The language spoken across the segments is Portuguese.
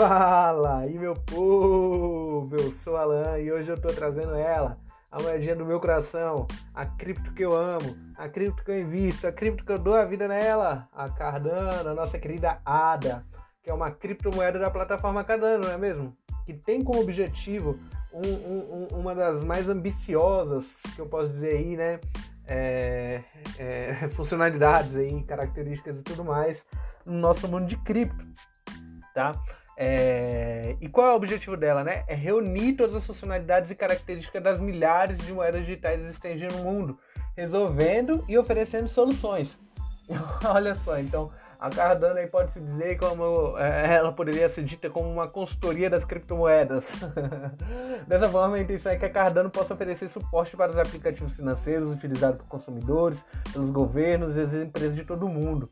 Fala aí meu povo, eu sou Alan e hoje eu tô trazendo ela, a moedinha do meu coração, a cripto que eu amo, a cripto que eu invisto, a cripto que eu dou a vida nela, a Cardano, a nossa querida ADA, que é uma criptomoeda da plataforma Cardano, não é mesmo? Que tem como objetivo um, um, uma das mais ambiciosas, que eu posso dizer aí, né? É, é, funcionalidades aí, características e tudo mais no nosso mundo de cripto, tá? É... E qual é o objetivo dela, né? É reunir todas as funcionalidades e características das milhares de moedas digitais existentes no mundo, resolvendo e oferecendo soluções. Olha só, então a Cardano aí pode se dizer como é, ela poderia ser dita como uma consultoria das criptomoedas. Dessa forma, a intenção é que a Cardano possa oferecer suporte para os aplicativos financeiros utilizados por consumidores, pelos governos e as empresas de todo o mundo.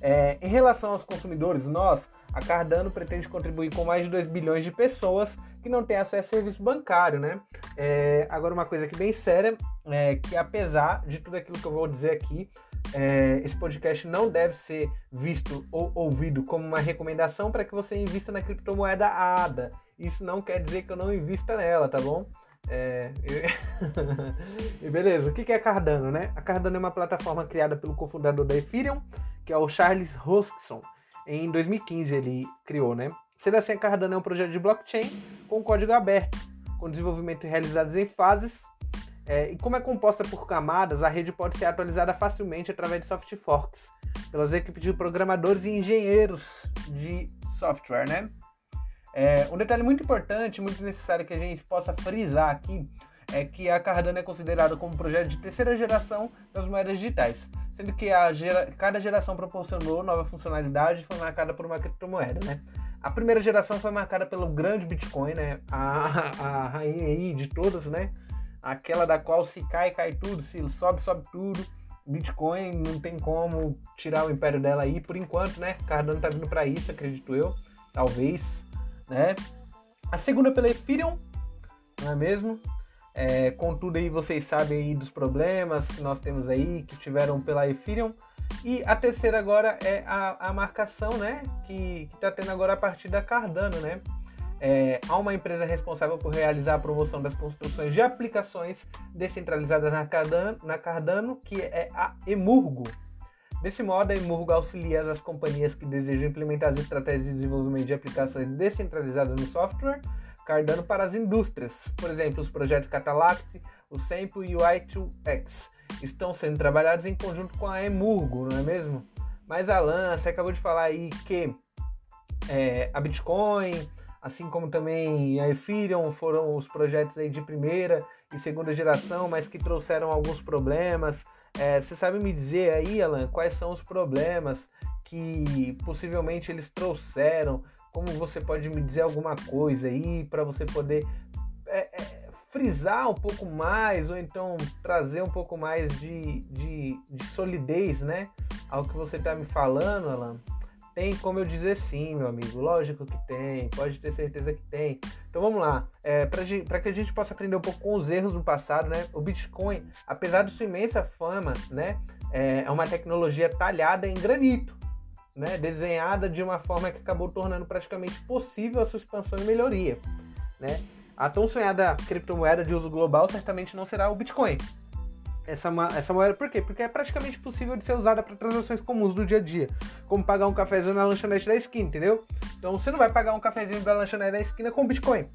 É, em relação aos consumidores, nós, a Cardano pretende contribuir com mais de 2 bilhões de pessoas que não têm acesso a serviço bancário, né? É, agora, uma coisa aqui bem séria, é que apesar de tudo aquilo que eu vou dizer aqui, é, esse podcast não deve ser visto ou ouvido como uma recomendação para que você invista na criptomoeda ADA. Isso não quer dizer que eu não invista nela, tá bom? É, e beleza, o que é Cardano, né? A Cardano é uma plataforma criada pelo cofundador da Ethereum, que é o Charles Hoskinson. Em 2015 ele criou, né? Sendo assim, a Cardano é um projeto de blockchain com código aberto, com desenvolvimento realizado em fases. É, e como é composta por camadas, a rede pode ser atualizada facilmente através de soft forks, pelas equipes de programadores e engenheiros de software, né? É, um detalhe muito importante, muito necessário que a gente possa frisar aqui é que a Cardano é considerada como um projeto de terceira geração das moedas digitais sendo que gera, cada geração proporcionou nova funcionalidade e foi marcada por uma criptomoeda, né? A primeira geração foi marcada pelo grande Bitcoin, né? A, a rainha aí de todas, né? Aquela da qual se cai, cai tudo, se sobe, sobe tudo. Bitcoin não tem como tirar o império dela aí por enquanto, né? Cardano tá vindo para isso, acredito eu. Talvez, né? A segunda pela Ethereum, não é mesmo? É, contudo aí vocês sabem aí dos problemas que nós temos aí, que tiveram pela Ethereum. E a terceira agora é a, a marcação, né? Que está tendo agora a partir da Cardano, né? É, há uma empresa responsável por realizar a promoção das construções de aplicações descentralizadas na Cardano, na Cardano que é a Emurgo. Desse modo, a Emurgo auxilia as companhias que desejam implementar as estratégias de desenvolvimento de aplicações descentralizadas no software Cardano para as indústrias. Por exemplo, os projetos Catalact, o Sempo e o i2X estão sendo trabalhados em conjunto com a Emurgo, não é mesmo? Mas Alan, você acabou de falar aí que é, a Bitcoin, assim como também a Ethereum, foram os projetos aí de primeira e segunda geração, mas que trouxeram alguns problemas. É, você sabe me dizer aí, Alan, quais são os problemas que possivelmente eles trouxeram como você pode me dizer alguma coisa aí para você poder é, é, frisar um pouco mais ou então trazer um pouco mais de, de, de solidez, né? Ao que você está me falando, Alan. Tem como eu dizer sim, meu amigo. Lógico que tem, pode ter certeza que tem. Então vamos lá. É, Para que a gente possa aprender um pouco com os erros do passado, né? O Bitcoin, apesar de sua imensa fama, né? É, é uma tecnologia talhada em granito né, desenhada de uma forma que acabou tornando praticamente possível a sua expansão e melhoria. Né? A tão sonhada criptomoeda de uso global certamente não será o Bitcoin. Essa, essa moeda, por quê? Porque é praticamente possível de ser usada para transações comuns do dia a dia, como pagar um cafezinho na lanchonete da esquina, entendeu? Então você não vai pagar um cafezinho da lanchonete da esquina com Bitcoin,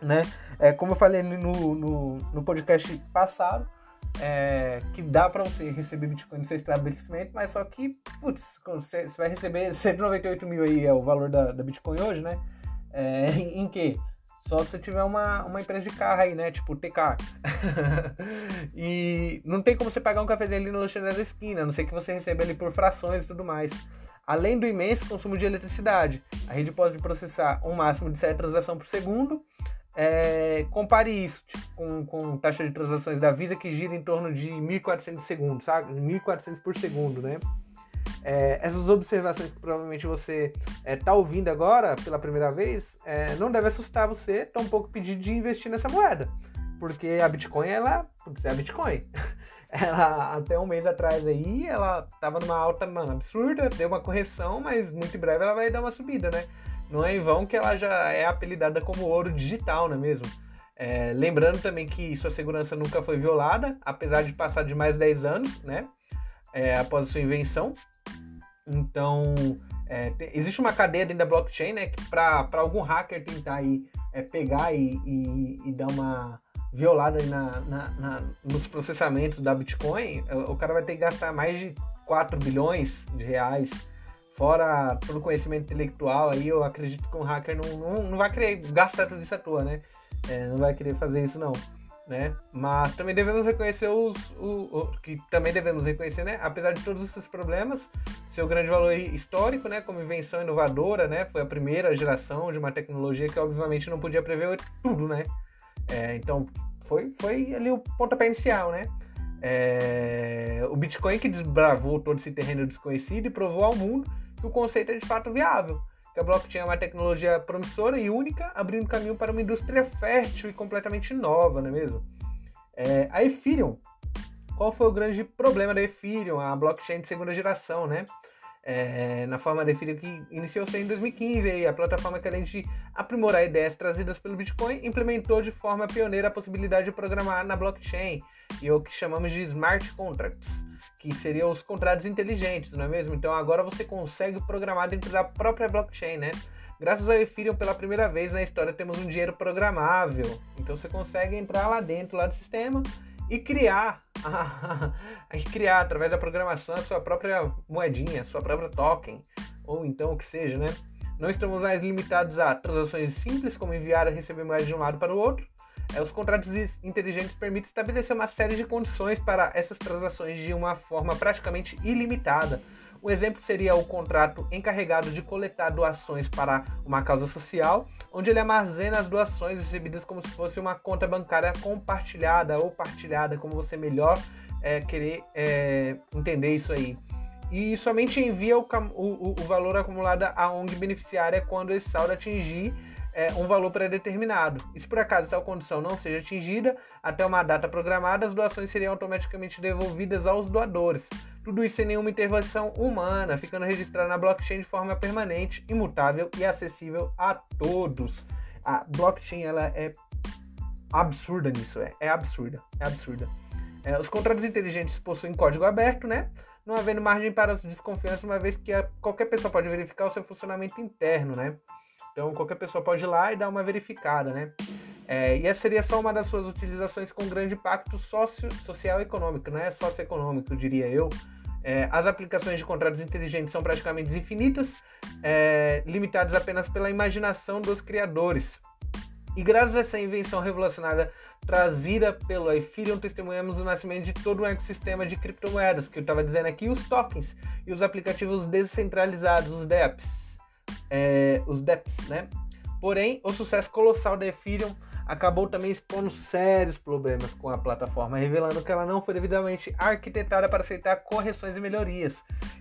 né? É, como eu falei no, no, no podcast passado, é, que dá para você receber Bitcoin no seu estabelecimento, mas só que, putz, você, vai receber 198 mil aí, é o valor da, da Bitcoin hoje, né? É, em, em que? Só se tiver uma, uma empresa de carro aí, né? Tipo TK. e não tem como você pagar um cafezinho ali no lanchonete da esquina, a não sei que você receba ali por frações e tudo mais. Além do imenso consumo de eletricidade, a rede pode processar um máximo de 7 transações por segundo é, compare isso tipo, com, com taxa de transações da Visa que gira em torno de 1.400 segundos, sabe? 1.400 por segundo, né? É, essas observações que provavelmente você está é, tá ouvindo agora pela primeira vez é, não deve assustar você, tampouco pedir de investir nessa moeda, porque a Bitcoin ela é a Bitcoin. Ela até um mês atrás aí ela estava numa alta mano, absurda, deu uma correção, mas muito em breve ela vai dar uma subida, né? Não é em vão que ela já é apelidada como ouro digital, não é mesmo? É, lembrando também que sua segurança nunca foi violada, apesar de passar de mais de 10 anos, né? É, após a sua invenção. Então, é, tem, existe uma cadeia dentro da blockchain, né? Que para algum hacker tentar aí, é, pegar e, e, e, dar uma violada na, na, na, nos processamentos da Bitcoin, o cara vai ter que gastar mais de 4 bilhões de reais fora todo conhecimento intelectual aí, eu acredito que um hacker não, não, não vai querer gastar tudo isso à toa, né? É, não vai querer fazer isso não, né? Mas também devemos reconhecer os, o, o, que também devemos reconhecer, né? Apesar de todos esses problemas, seu grande valor histórico, né? Como invenção inovadora, né? Foi a primeira geração de uma tecnologia que obviamente não podia prever tudo, né? É, então foi, foi ali o pontapé inicial, né? É, o Bitcoin que desbravou todo esse terreno desconhecido e provou ao mundo que o conceito é de fato viável, que a blockchain é uma tecnologia promissora e única, abrindo caminho para uma indústria fértil e completamente nova, não é mesmo? É, a Ethereum, qual foi o grande problema da Ethereum, a blockchain de segunda geração, né? É, na forma da Ethereum que iniciou-se em 2015, e a plataforma que além de aprimorar ideias trazidas pelo Bitcoin, implementou de forma pioneira a possibilidade de programar na blockchain e o que chamamos de smart contracts que seriam os contratos inteligentes, não é mesmo? Então agora você consegue programar dentro da própria blockchain, né? Graças ao Ethereum, pela primeira vez na história, temos um dinheiro programável. Então você consegue entrar lá dentro lá do sistema e criar, a, criar através da programação a sua própria moedinha, a sua própria token, ou então o que seja, né? Não estamos mais limitados a transações simples, como enviar e receber moedas de um lado para o outro, é, os contratos inteligentes permitem estabelecer uma série de condições para essas transações de uma forma praticamente ilimitada. Um exemplo seria o contrato encarregado de coletar doações para uma causa social, onde ele armazena as doações recebidas como se fosse uma conta bancária compartilhada ou partilhada, como você melhor é, querer é, entender isso aí. E somente envia o, o, o valor acumulado à ONG beneficiária quando esse saldo atingir é, um valor pré-determinado. E se por acaso tal condição não seja atingida até uma data programada, as doações seriam automaticamente devolvidas aos doadores. Tudo isso sem nenhuma intervenção humana, ficando registrado na blockchain de forma permanente, imutável e acessível a todos. A blockchain ela é absurda nisso, é, é absurda, é absurda. É, os contratos inteligentes possuem código aberto, né? Não havendo margem para desconfiança, uma vez que a, qualquer pessoa pode verificar o seu funcionamento interno, né? Então qualquer pessoa pode ir lá e dar uma verificada, né? É, e essa seria só uma das suas utilizações com grande impacto socio, social e econômico, é socioeconômico, diria eu. É, as aplicações de contratos inteligentes são praticamente infinitas, é, limitadas apenas pela imaginação dos criadores. E graças a essa invenção revolucionária trazida pelo Ethereum, testemunhamos o nascimento de todo um ecossistema de criptomoedas, que eu estava dizendo aqui, os tokens e os aplicativos descentralizados, os DEPs é, os DEPs, né? Porém, o sucesso colossal da Ethereum acabou também expondo sérios problemas com a plataforma, revelando que ela não foi devidamente arquitetada para aceitar correções e melhorias.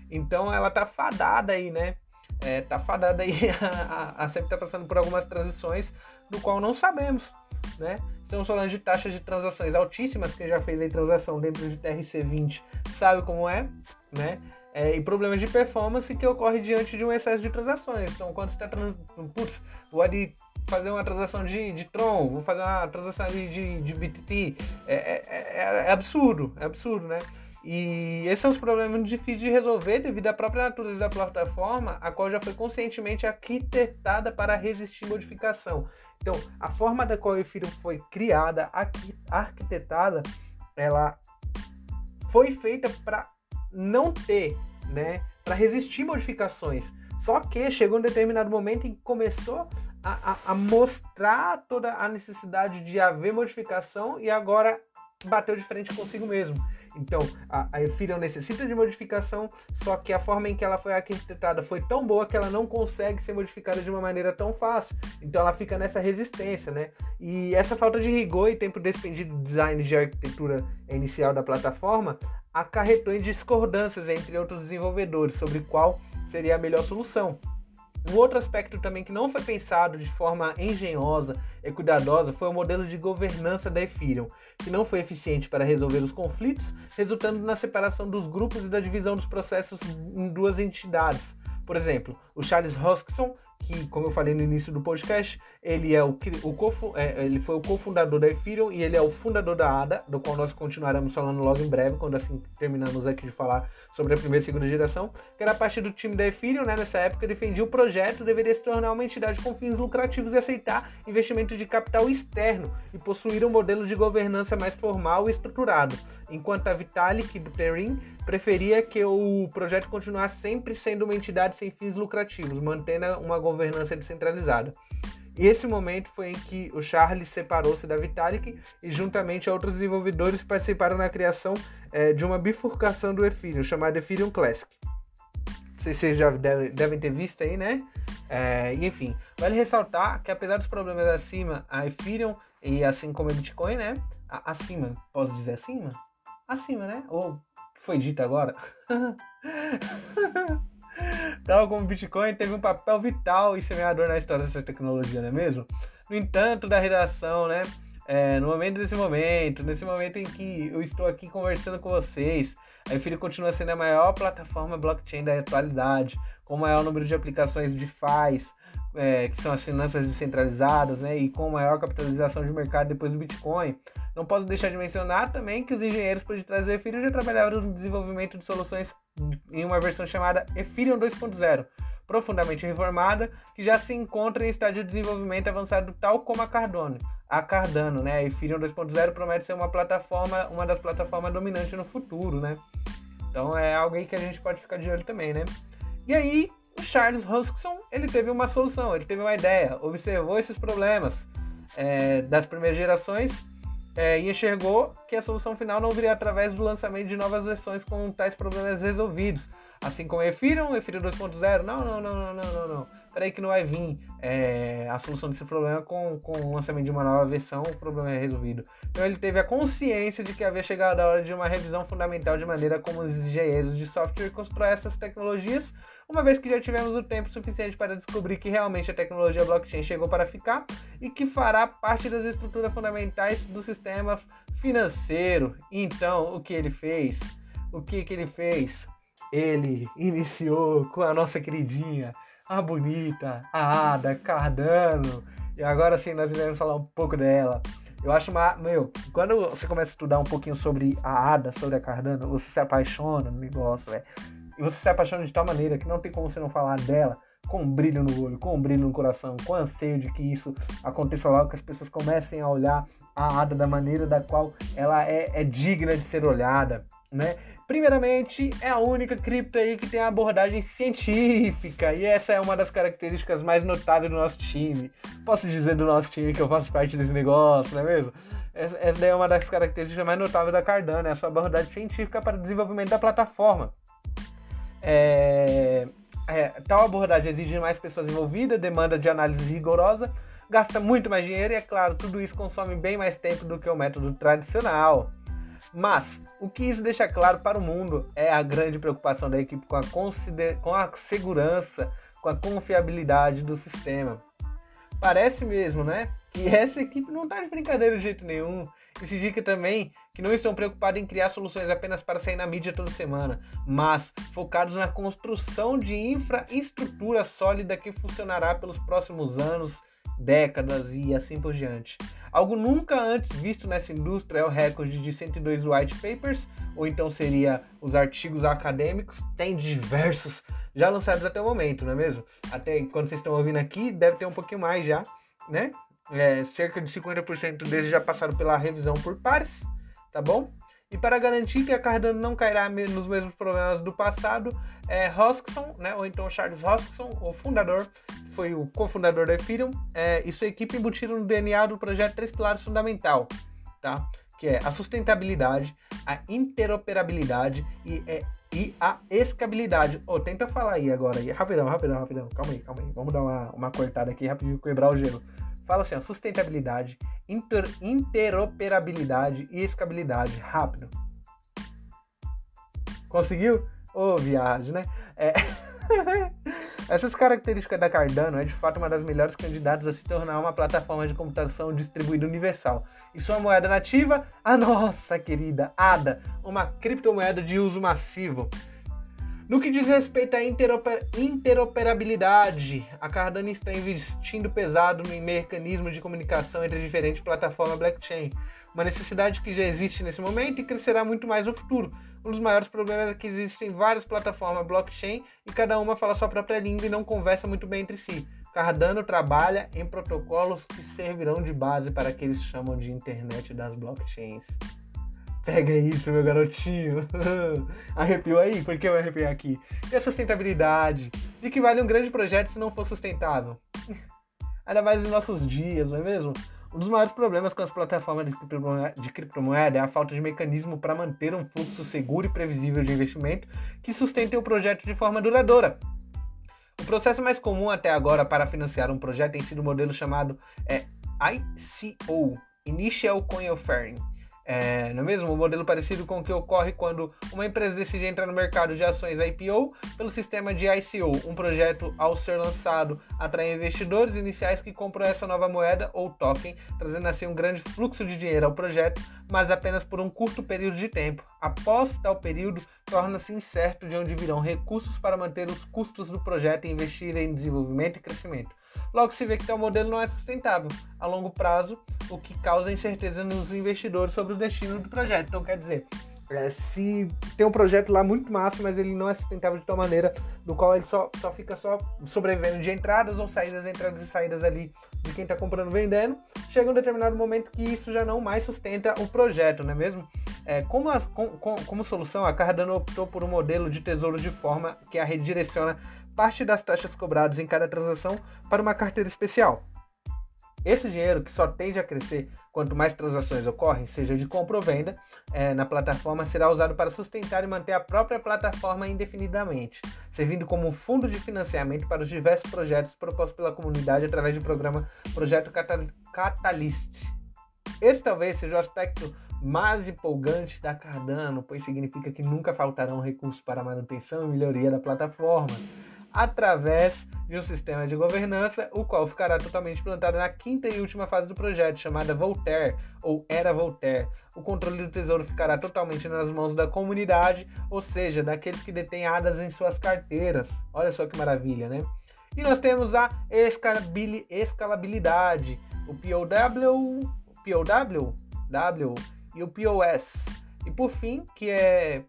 Então ela tá fadada aí, né? É, tá fadada aí a, a, a sempre tá passando por algumas transições do qual não sabemos, né? Estamos falando de taxas de transações altíssimas, quem já fez a transação dentro de TRC20 sabe como é, né? É, e problemas de performance que ocorre diante de um excesso de transações. Então, quando você está trans... putz, vou ali fazer uma transação de, de Tron, vou fazer uma transação de, de, de BTT, é, é, é, é, absurdo, é absurdo, né? E esses são os problemas difíceis de resolver devido à própria natureza da plataforma, a qual já foi conscientemente arquitetada para resistir modificação. Então, a forma da qual o Ethereum foi criada, arquitetada, ela foi feita para não ter, né, para resistir modificações. Só que chegou um determinado momento em que começou a, a, a, mostrar toda a necessidade de haver modificação e agora bateu de frente consigo mesmo. Então, a, a Ethereum necessita de modificação, só que a forma em que ela foi arquitetada foi tão boa que ela não consegue ser modificada de uma maneira tão fácil. Então, ela fica nessa resistência, né? E essa falta de rigor e tempo despendido do design de arquitetura inicial da plataforma acarretou em discordâncias entre outros desenvolvedores sobre qual seria a melhor solução. Um outro aspecto também que não foi pensado de forma engenhosa e cuidadosa foi o modelo de governança da Ethereum, que não foi eficiente para resolver os conflitos, resultando na separação dos grupos e da divisão dos processos em duas entidades. Por exemplo, o Charles Hoskinson, que, como eu falei no início do podcast, ele, é o, o é, ele foi o cofundador da Ethereum e ele é o fundador da ADA, do qual nós continuaremos falando logo em breve, quando assim terminamos aqui de falar sobre a primeira e segunda geração, que era parte do time da Ethereum, né, nessa época defendia o projeto, deveria se tornar uma entidade com fins lucrativos e aceitar investimento de capital externo e possuir um modelo de governança mais formal e estruturado, enquanto a Vitalik Buterin preferia que o projeto continuasse sempre sendo uma entidade sem fins lucrativos, mantendo uma governança descentralizada. E esse momento foi em que o Charles separou-se da Vitalik e, juntamente a outros desenvolvedores, participaram na criação é, de uma bifurcação do Ethereum, chamada Ethereum Classic. Vocês já devem ter visto aí, né? É, enfim, vale ressaltar que apesar dos problemas acima, a Ethereum e assim como a Bitcoin, né? Acima, posso dizer acima? Acima, né? Ou foi dito agora? Tal como o Bitcoin teve um papel vital e semeador na história dessa tecnologia, não é mesmo? No entanto, da redação, né? É, no momento desse momento, nesse momento em que eu estou aqui conversando com vocês, a Ethereum continua sendo a maior plataforma blockchain da atualidade, com o maior número de aplicações de FIs, é, que são as finanças descentralizadas, né, e com maior capitalização de mercado depois do Bitcoin. Não posso deixar de mencionar também que os engenheiros por detrás do Ethereum já trabalharam no desenvolvimento de soluções em uma versão chamada Ethereum 2.0, profundamente reformada, que já se encontra em estágio de desenvolvimento avançado tal como a Cardano. A Cardano, né? A Ethereum 2.0 promete ser uma plataforma, uma das plataformas dominantes no futuro, né? Então é algo aí que a gente pode ficar de olho também, né? E aí, o Charles Hoskinson, ele teve uma solução, ele teve uma ideia, observou esses problemas é, das primeiras gerações é, e enxergou que a solução final não viria através do lançamento de novas versões com tais problemas resolvidos. Assim como Ethereum, Ethereum 2.0, não, não, não, não, não, não, não. Peraí que não vai vir é, a solução desse problema com, com o lançamento de uma nova versão, o problema é resolvido. Então ele teve a consciência de que havia chegado a hora de uma revisão fundamental de maneira como os engenheiros de software constroem essas tecnologias uma vez que já tivemos o tempo suficiente para descobrir que realmente a tecnologia blockchain chegou para ficar e que fará parte das estruturas fundamentais do sistema financeiro. Então, o que ele fez? O que, que ele fez? Ele iniciou com a nossa queridinha, a bonita, a Ada Cardano. E agora sim, nós iremos falar um pouco dela. Eu acho uma. Meu, quando você começa a estudar um pouquinho sobre a Ada, sobre a Cardano, você se apaixona no negócio, velho e você se apaixona de tal maneira que não tem como você não falar dela com um brilho no olho, com um brilho no coração, com anseio de que isso aconteça logo, que as pessoas comecem a olhar a Ada da maneira da qual ela é, é digna de ser olhada, né? Primeiramente, é a única cripto aí que tem a abordagem científica, e essa é uma das características mais notáveis do nosso time. Posso dizer do nosso time que eu faço parte desse negócio, não é mesmo? Essa, essa é uma das características mais notáveis da Cardano, é a sua abordagem científica para o desenvolvimento da plataforma. É, é, tal abordagem exige mais pessoas envolvidas, demanda de análise rigorosa, gasta muito mais dinheiro e, é claro, tudo isso consome bem mais tempo do que o método tradicional. Mas o que isso deixa claro para o mundo é a grande preocupação da equipe com a, com a segurança, com a confiabilidade do sistema. Parece mesmo, né? Que essa equipe não está de brincadeira de jeito nenhum. Isso indica também que não estão preocupados em criar soluções apenas para sair na mídia toda semana, mas focados na construção de infraestrutura sólida que funcionará pelos próximos anos, décadas e assim por diante. Algo nunca antes visto nessa indústria é o recorde de 102 white papers, ou então seria os artigos acadêmicos, tem diversos já lançados até o momento, não é mesmo? Até quando vocês estão ouvindo aqui, deve ter um pouquinho mais já, né? É, cerca de 50% deles já passaram pela revisão por pares, tá bom? E para garantir que a Cardano não cairá nos mesmos problemas do passado, é, Hoskson, né, ou então Charles Hoskson, o fundador, foi o cofundador da Ethereum, é, e sua equipe embutiram no DNA do projeto três pilares fundamental, tá? Que é a sustentabilidade, a interoperabilidade e, é, e a escabilidade. Oh, tenta falar aí agora, aí. rapidão, rapidão, rapidão, calma aí, calma aí. Vamos dar uma, uma cortada aqui rapidinho, quebrar o gelo fala assim, ó, sustentabilidade, inter, interoperabilidade e escabilidade. Rápido. Conseguiu? Ô, oh, viagem, né? É... Essas características da Cardano é de fato uma das melhores candidatas a se tornar uma plataforma de computação distribuída universal. E sua moeda nativa, a nossa querida ADA, uma criptomoeda de uso massivo. No que diz respeito à interoper interoperabilidade, a Cardano está investindo pesado no mecanismo de comunicação entre diferentes plataformas blockchain, uma necessidade que já existe nesse momento e crescerá muito mais no futuro. Um dos maiores problemas é que existem várias plataformas blockchain e cada uma fala sua própria língua e não conversa muito bem entre si. Cardano trabalha em protocolos que servirão de base para o que eles chamam de internet das blockchains. Pega isso, meu garotinho. Arrepiou aí? Por que eu arrepiei aqui? E a sustentabilidade? De que vale um grande projeto se não for sustentável? Ainda mais nos nossos dias, não é mesmo? Um dos maiores problemas com as plataformas de criptomoeda é a falta de mecanismo para manter um fluxo seguro e previsível de investimento que sustente o projeto de forma duradoura. O processo mais comum até agora para financiar um projeto tem sido o modelo chamado é, ICO Initial Coin Offering é, não é mesmo? Modelo parecido com o que ocorre quando uma empresa decide entrar no mercado de ações IPO pelo sistema de ICO. Um projeto, ao ser lançado, atrai investidores iniciais que compram essa nova moeda ou token, trazendo assim um grande fluxo de dinheiro ao projeto, mas apenas por um curto período de tempo. Após tal período, torna-se incerto de onde virão recursos para manter os custos do projeto e investir em desenvolvimento e crescimento. Logo se vê que tal modelo não é sustentável a longo prazo, o que causa incerteza nos investidores sobre o destino do projeto. Então, quer dizer, é, se tem um projeto lá muito massa, mas ele não é sustentável de tal maneira, no qual ele só, só fica só sobrevivendo de entradas ou saídas, entradas e saídas ali de quem está comprando vendendo, chega um determinado momento que isso já não mais sustenta o projeto, não é mesmo? É, como, as, com, com, como solução, a Cardano optou por um modelo de tesouro de forma que a redireciona parte das taxas cobradas em cada transação para uma carteira especial. Esse dinheiro, que só tende a crescer quanto mais transações ocorrem, seja de compra ou venda, é, na plataforma, será usado para sustentar e manter a própria plataforma indefinidamente, servindo como um fundo de financiamento para os diversos projetos propostos pela comunidade através do programa Projeto Catalyst. Esse talvez seja o aspecto mais empolgante da Cardano, pois significa que nunca faltarão recursos para a manutenção e melhoria da plataforma através de um sistema de governança, o qual ficará totalmente implantado na quinta e última fase do projeto, chamada Voltaire, ou Era Voltaire. O controle do tesouro ficará totalmente nas mãos da comunidade, ou seja, daqueles que detêm ADAS em suas carteiras. Olha só que maravilha, né? E nós temos a escalabilidade, o POW, POW, W e o POS. E por fim, que é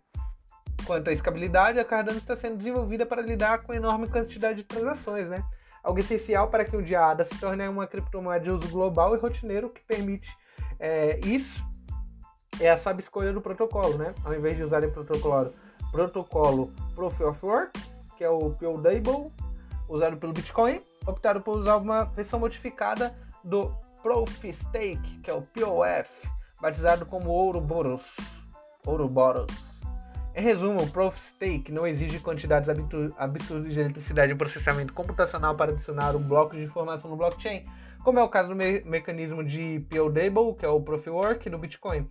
Quanto à escalabilidade, a Cardano está sendo desenvolvida para lidar com enorme quantidade de transações, né? Algo essencial para que o dia ADA se torne uma criptomoeda de uso global e rotineiro que permite é, isso é a sua escolha do protocolo, né? Ao invés de usar o protocolo, protocolo Proof of Work, que é o POW, usado pelo Bitcoin, optaram por usar uma versão modificada do Proof Stake, que é o POF, batizado como Ouroboros. Ouroboros. Em resumo, o Proof Stake não exige quantidades absurdas de eletricidade e processamento computacional para adicionar um bloco de informação no blockchain, como é o caso do me mecanismo de POW, que é o Proof Work, no Bitcoin.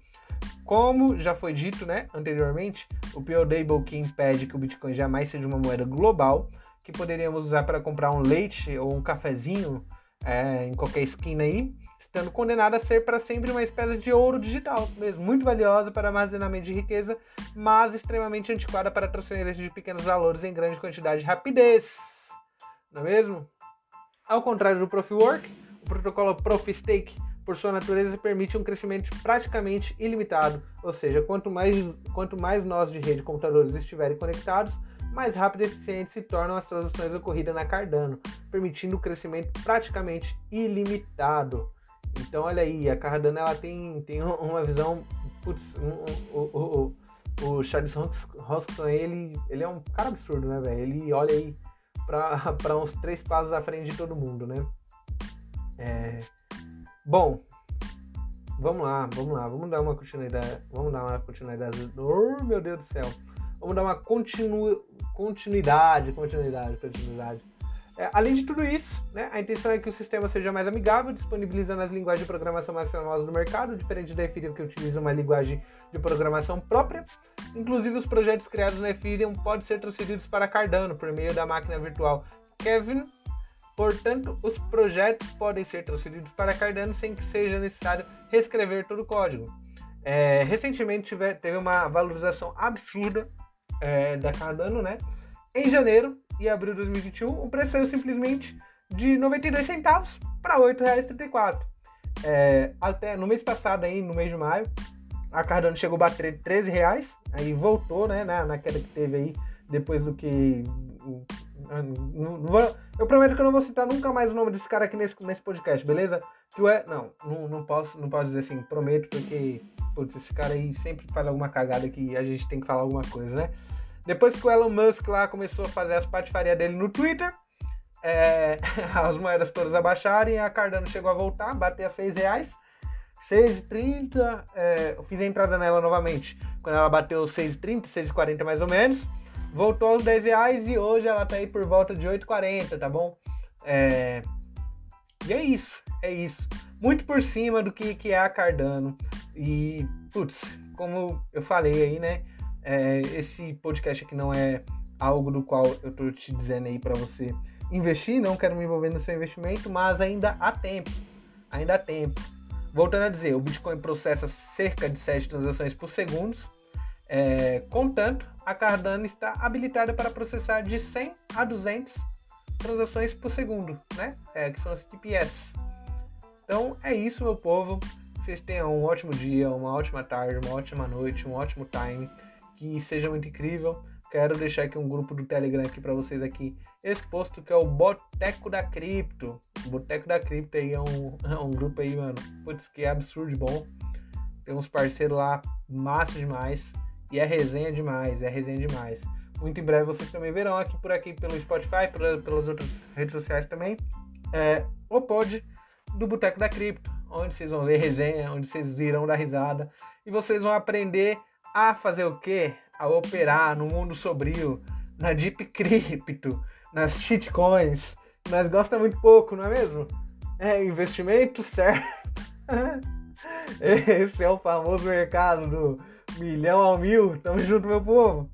Como já foi dito né, anteriormente, o POW que impede que o Bitcoin jamais seja uma moeda global, que poderíamos usar para comprar um leite ou um cafezinho é, em qualquer esquina aí, estando condenada a ser para sempre uma espécie de ouro digital, mesmo muito valiosa para armazenamento de riqueza, mas extremamente antiquada para transferência de pequenos valores em grande quantidade e rapidez. Não é mesmo? Ao contrário do Work, o protocolo Stake, por sua natureza, permite um crescimento praticamente ilimitado, ou seja, quanto mais, quanto mais nós de rede de computadores estiverem conectados, mais rápido e eficiente se tornam as transações ocorridas na Cardano, permitindo o crescimento praticamente ilimitado. Então, olha aí, a Cardano ela tem, tem uma visão. Putz, um, um, um, o Charles Hoskinson, ele, ele é um cara absurdo, né, velho? Ele olha aí para uns três passos à frente de todo mundo, né? É... Bom, vamos lá, vamos lá, vamos dar uma continuidade. Vamos dar uma continuidade. Oh, meu Deus do céu! Vamos dar uma continu, continuidade, continuidade, continuidade é, além de tudo isso, né, a intenção é que o sistema seja mais amigável, disponibilizando as linguagens de programação mais famosas do mercado, diferente da Ethereum que utiliza uma linguagem de programação própria. Inclusive, os projetos criados na Ethereum podem ser transferidos para Cardano por meio da máquina virtual Kevin. Portanto, os projetos podem ser transferidos para Cardano sem que seja necessário reescrever todo o código. É, recentemente tive, teve uma valorização absurda é, da Cardano, né? Em janeiro e abril de 2021, o preço saiu simplesmente de 92 centavos para R$ 8,34. É, até no mês passado, aí, no mês de maio, a Cardano chegou a bater 13 reais, aí voltou, né, na, na queda que teve aí, depois do que... Eu prometo que eu não vou citar nunca mais o nome desse cara aqui nesse, nesse podcast, beleza? Que é, não, não, não, posso, não posso dizer assim, prometo, porque putz, esse cara aí sempre faz alguma cagada que a gente tem que falar alguma coisa, né? Depois que o Elon Musk lá começou a fazer as patifarias dele no Twitter, é, as moedas todas abaixarem, a Cardano chegou a voltar, bater a 6 reais. 6,30, é, eu fiz a entrada nela novamente. Quando ela bateu 6,30, 6,40 mais ou menos. Voltou aos 10 reais e hoje ela tá aí por volta de 8,40, tá bom? É... E é isso, é isso. Muito por cima do que, que é a Cardano. E, putz, como eu falei aí, né? É, esse podcast aqui não é algo do qual eu tô te dizendo aí para você investir, não quero me envolver no seu investimento, mas ainda há tempo. Ainda há tempo. Voltando a dizer, o Bitcoin processa cerca de 7 transações por segundo. É, contanto, a Cardano está habilitada para processar de 100 a 200 transações por segundo, né? É, que são as TPS. Então é isso, meu povo. Vocês tenham um ótimo dia, uma ótima tarde, uma ótima noite, um ótimo time. Que seja muito incrível. Quero deixar aqui um grupo do Telegram aqui para vocês aqui exposto, que é o Boteco da Cripto. Boteco da Cripto aí é um, é um grupo aí, mano, putz, que é absurdo bom. Tem uns parceiros lá, massa demais. E é resenha demais, é resenha demais. Muito em breve vocês também verão aqui por aqui pelo Spotify, pelas outras redes sociais também. É, o pod do Boteco da Cripto, onde vocês vão ver resenha, onde vocês irão dar risada. E vocês vão aprender a fazer o quê? a operar no mundo sobrio, na Deep Crypto, nas shitcoins. Nós gosta muito pouco, não é mesmo? É investimento certo. Esse é o famoso mercado do milhão ao mil. Tamo junto, meu povo.